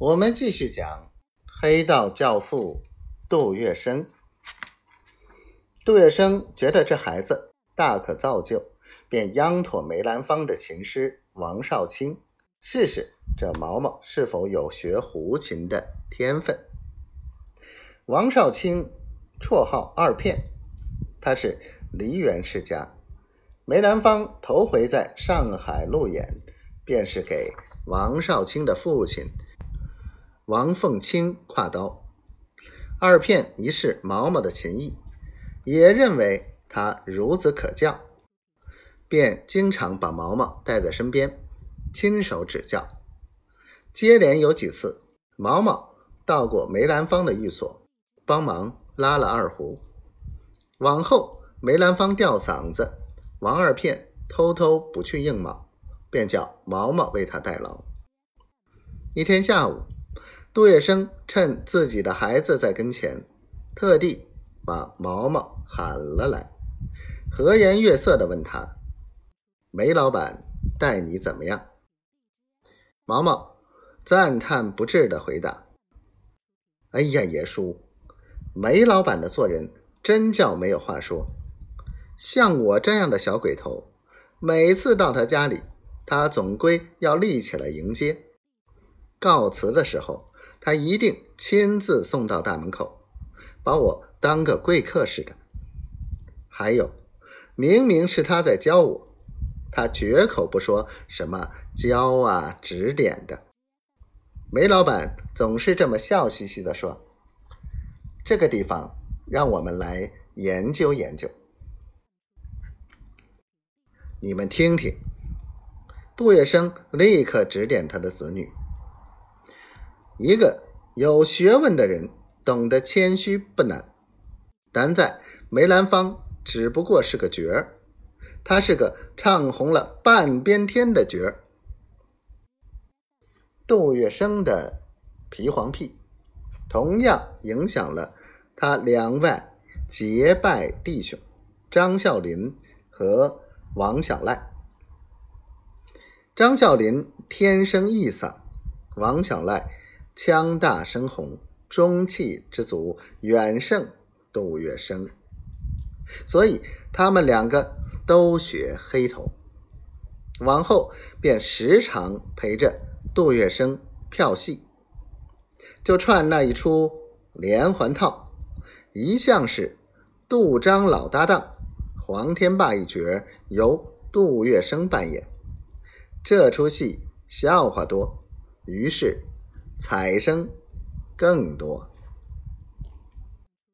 我们继续讲黑道教父杜月笙。杜月笙觉得这孩子大可造就，便央妥梅兰芳的琴师王少卿试试这毛毛是否有学胡琴的天分。王少卿绰号二片，他是梨园世家。梅兰芳头回在上海路演，便是给王少卿的父亲。王凤清挎刀，二片一试毛毛的琴艺，也认为他孺子可教，便经常把毛毛带在身边，亲手指教。接连有几次，毛毛到过梅兰芳的寓所，帮忙拉了二胡。往后梅兰芳吊嗓子，王二片偷偷不去应卯，便叫毛毛为他代劳。一天下午。杜月笙趁自己的孩子在跟前，特地把毛毛喊了来，和颜悦色的问他：“梅老板待你怎么样？”毛毛赞叹不至的回答：“哎呀，爷叔，梅老板的做人真叫没有话说。像我这样的小鬼头，每次到他家里，他总归要立起来迎接，告辞的时候。”他一定亲自送到大门口，把我当个贵客似的。还有，明明是他在教我，他绝口不说什么教啊、指点的。梅老板总是这么笑嘻嘻的说：“这个地方让我们来研究研究。”你们听听，杜月笙立刻指点他的子女。一个有学问的人，懂得谦虚不难，难在梅兰芳只不过是个角儿，他是个唱红了半边天的角儿。杜月笙的皮黄屁，同样影响了他两位结拜弟兄张孝林和王小赖。张孝林天生异嗓，王小赖。腔大声红，中气之足远胜杜月笙，所以他们两个都学黑头。往后便时常陪着杜月笙票戏，就串那一出连环套，一向是杜张老搭档，黄天霸一角由杜月笙扮演。这出戏笑话多，于是。彩声更多。